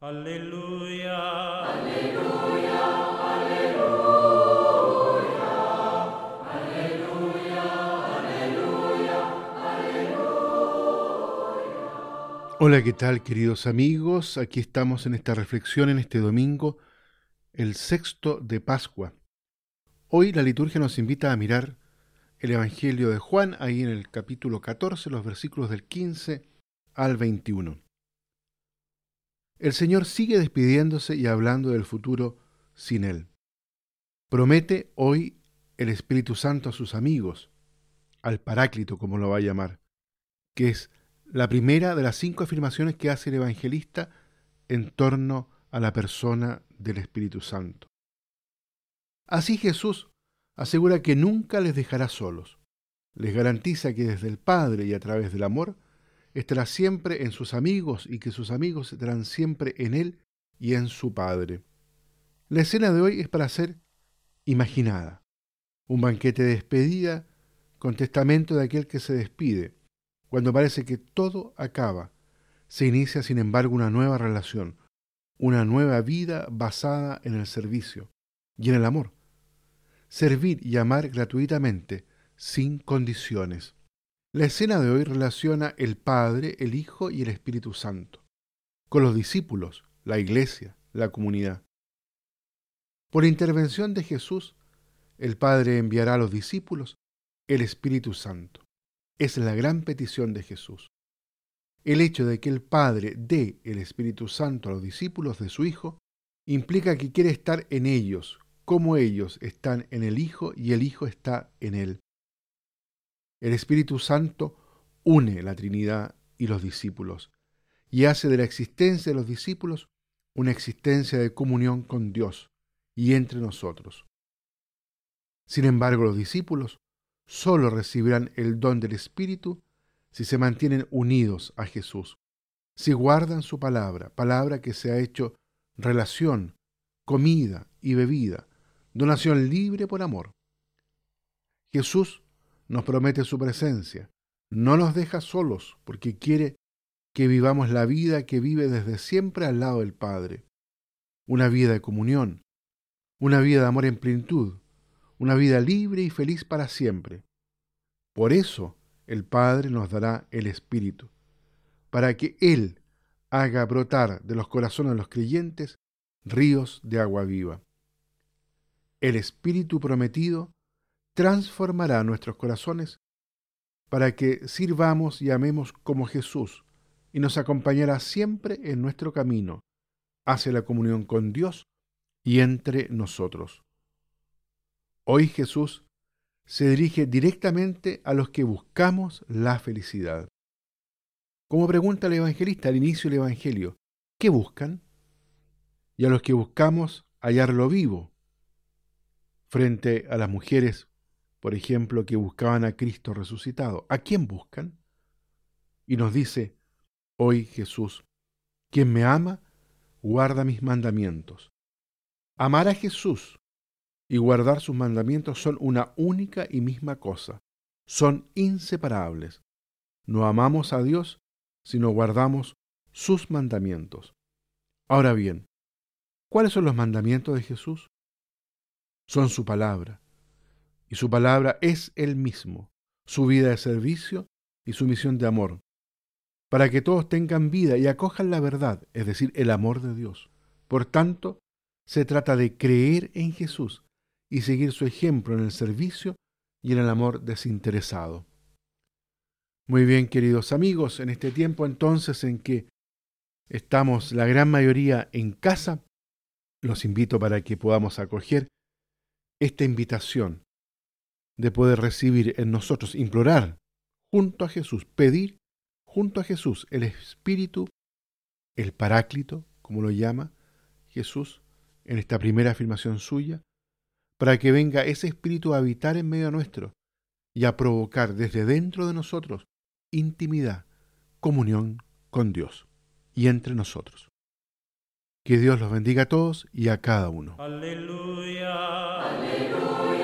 Aleluya. Aleluya. Aleluya. Aleluya. Aleluya. Hola, ¿qué tal queridos amigos? Aquí estamos en esta reflexión en este domingo, el sexto de Pascua. Hoy la liturgia nos invita a mirar el Evangelio de Juan, ahí en el capítulo 14, los versículos del 15 al 21. El Señor sigue despidiéndose y hablando del futuro sin Él. Promete hoy el Espíritu Santo a sus amigos, al Paráclito, como lo va a llamar, que es la primera de las cinco afirmaciones que hace el evangelista en torno a la persona del Espíritu Santo. Así Jesús asegura que nunca les dejará solos. Les garantiza que desde el Padre y a través del amor estará siempre en sus amigos y que sus amigos estarán siempre en Él y en su Padre. La escena de hoy es para ser imaginada. Un banquete de despedida con testamento de aquel que se despide. Cuando parece que todo acaba, se inicia sin embargo una nueva relación, una nueva vida basada en el servicio y en el amor. Servir y amar gratuitamente, sin condiciones. La escena de hoy relaciona el Padre, el Hijo y el Espíritu Santo, con los discípulos, la iglesia, la comunidad. Por intervención de Jesús, el Padre enviará a los discípulos el Espíritu Santo. Es la gran petición de Jesús. El hecho de que el Padre dé el Espíritu Santo a los discípulos de su Hijo implica que quiere estar en ellos, como ellos están en el Hijo y el Hijo está en él. El Espíritu Santo une la Trinidad y los discípulos y hace de la existencia de los discípulos una existencia de comunión con Dios y entre nosotros. Sin embargo, los discípulos solo recibirán el don del Espíritu si se mantienen unidos a Jesús, si guardan su palabra, palabra que se ha hecho relación, comida y bebida, donación libre por amor. Jesús nos promete su presencia. No nos deja solos porque quiere que vivamos la vida que vive desde siempre al lado del Padre. Una vida de comunión, una vida de amor en plenitud, una vida libre y feliz para siempre. Por eso el Padre nos dará el Espíritu, para que Él haga brotar de los corazones de los creyentes ríos de agua viva. El Espíritu prometido transformará nuestros corazones para que sirvamos y amemos como Jesús y nos acompañará siempre en nuestro camino hacia la comunión con Dios y entre nosotros. Hoy Jesús se dirige directamente a los que buscamos la felicidad. Como pregunta el evangelista al inicio del Evangelio, ¿qué buscan? Y a los que buscamos hallarlo vivo, frente a las mujeres por ejemplo, que buscaban a Cristo resucitado. ¿A quién buscan? Y nos dice hoy Jesús, quien me ama, guarda mis mandamientos. Amar a Jesús y guardar sus mandamientos son una única y misma cosa, son inseparables. No amamos a Dios, sino guardamos sus mandamientos. Ahora bien, ¿cuáles son los mandamientos de Jesús? Son su palabra y su palabra es el mismo, su vida de servicio y su misión de amor, para que todos tengan vida y acojan la verdad, es decir, el amor de Dios. Por tanto, se trata de creer en Jesús y seguir su ejemplo en el servicio y en el amor desinteresado. Muy bien, queridos amigos, en este tiempo entonces en que estamos la gran mayoría en casa, los invito para que podamos acoger esta invitación de poder recibir en nosotros, implorar junto a Jesús, pedir junto a Jesús el Espíritu, el Paráclito, como lo llama Jesús en esta primera afirmación suya, para que venga ese Espíritu a habitar en medio nuestro y a provocar desde dentro de nosotros intimidad, comunión con Dios y entre nosotros. Que Dios los bendiga a todos y a cada uno. Aleluya. Aleluya.